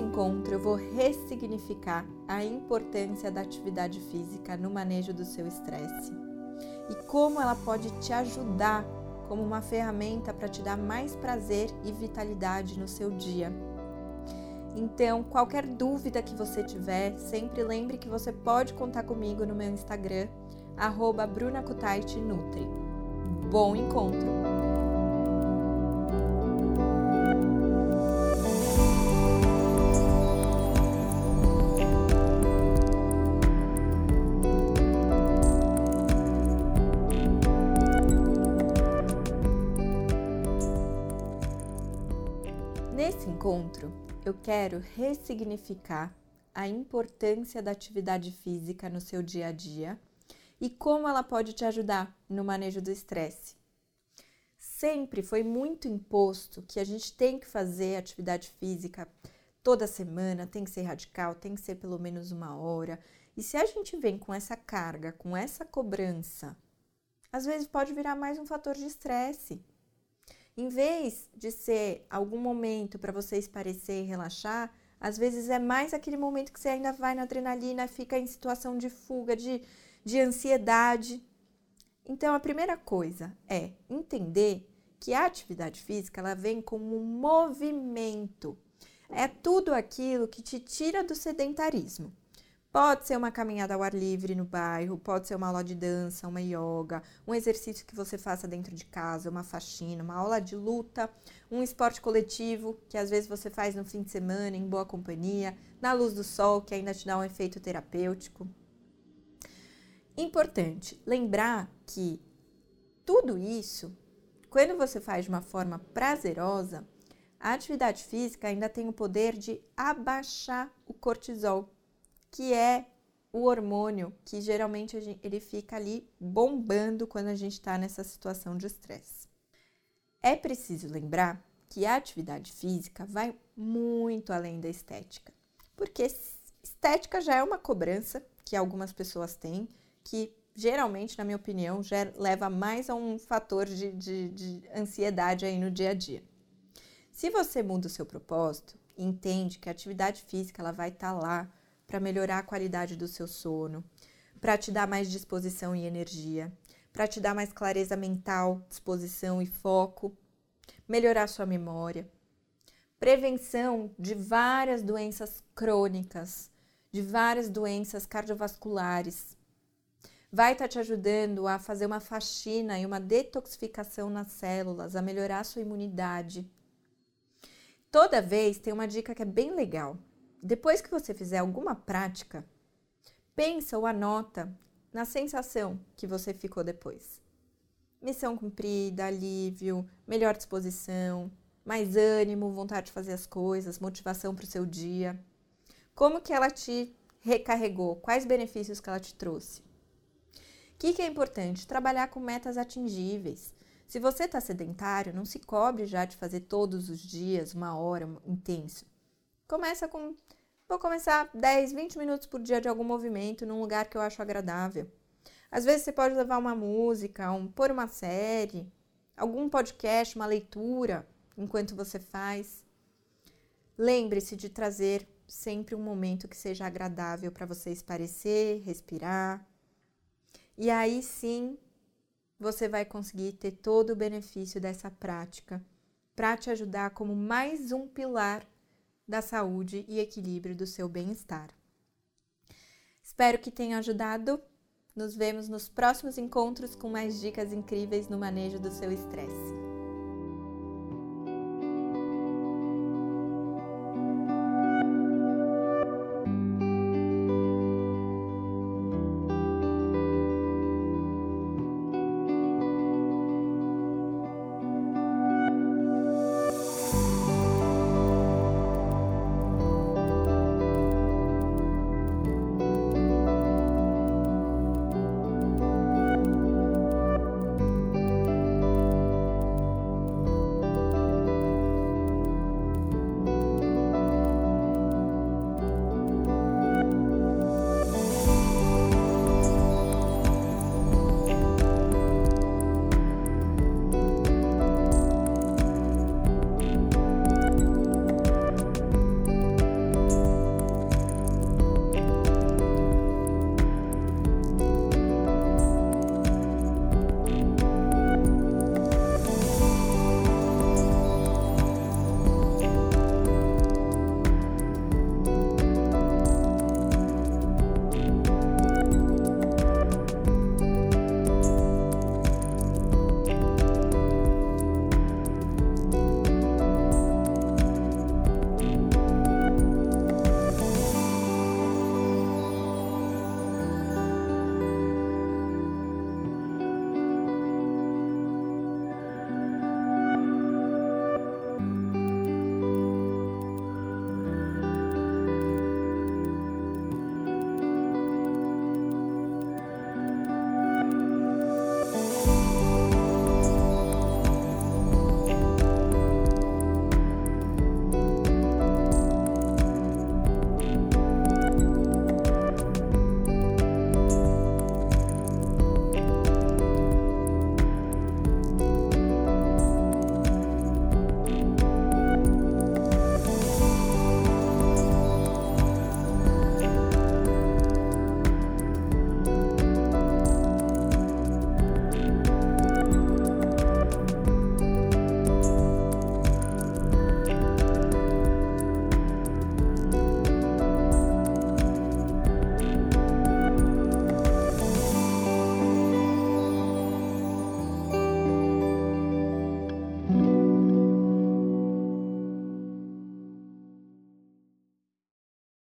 encontro, eu vou ressignificar a importância da atividade física no manejo do seu estresse e como ela pode te ajudar como uma ferramenta para te dar mais prazer e vitalidade no seu dia. Então, qualquer dúvida que você tiver, sempre lembre que você pode contar comigo no meu Instagram, arroba Nutri. Bom encontro! Nesse encontro, eu quero ressignificar a importância da atividade física no seu dia a dia e como ela pode te ajudar no manejo do estresse. Sempre foi muito imposto que a gente tem que fazer atividade física toda semana, tem que ser radical, tem que ser pelo menos uma hora. E se a gente vem com essa carga, com essa cobrança, às vezes pode virar mais um fator de estresse. Em vez de ser algum momento para você esparecer e relaxar, às vezes é mais aquele momento que você ainda vai na adrenalina, fica em situação de fuga, de, de ansiedade. Então, a primeira coisa é entender que a atividade física ela vem como um movimento. É tudo aquilo que te tira do sedentarismo. Pode ser uma caminhada ao ar livre no bairro, pode ser uma aula de dança, uma yoga, um exercício que você faça dentro de casa, uma faxina, uma aula de luta, um esporte coletivo que às vezes você faz no fim de semana em boa companhia, na luz do sol, que ainda te dá um efeito terapêutico. Importante lembrar que tudo isso, quando você faz de uma forma prazerosa, a atividade física ainda tem o poder de abaixar o cortisol que é o hormônio que geralmente gente, ele fica ali bombando quando a gente está nessa situação de estresse. É preciso lembrar que a atividade física vai muito além da estética, porque estética já é uma cobrança que algumas pessoas têm, que geralmente, na minha opinião, já leva mais a um fator de, de, de ansiedade aí no dia a dia. Se você muda o seu propósito, entende que a atividade física ela vai estar tá lá para melhorar a qualidade do seu sono, para te dar mais disposição e energia, para te dar mais clareza mental, disposição e foco, melhorar sua memória, prevenção de várias doenças crônicas, de várias doenças cardiovasculares. Vai estar tá te ajudando a fazer uma faxina e uma detoxificação nas células, a melhorar a sua imunidade. Toda vez tem uma dica que é bem legal. Depois que você fizer alguma prática, pensa ou anota na sensação que você ficou depois. Missão cumprida, alívio, melhor disposição, mais ânimo, vontade de fazer as coisas, motivação para o seu dia. Como que ela te recarregou? Quais benefícios que ela te trouxe? O que, que é importante? Trabalhar com metas atingíveis. Se você está sedentário, não se cobre já de fazer todos os dias, uma hora, intenso. Começa com Vou começar 10, 20 minutos por dia de algum movimento num lugar que eu acho agradável. Às vezes você pode levar uma música, um, pôr uma série, algum podcast, uma leitura enquanto você faz. Lembre-se de trazer sempre um momento que seja agradável para você esparecer, respirar. E aí sim você vai conseguir ter todo o benefício dessa prática para te ajudar como mais um pilar da saúde e equilíbrio do seu bem-estar. Espero que tenha ajudado. Nos vemos nos próximos encontros com mais dicas incríveis no manejo do seu estresse.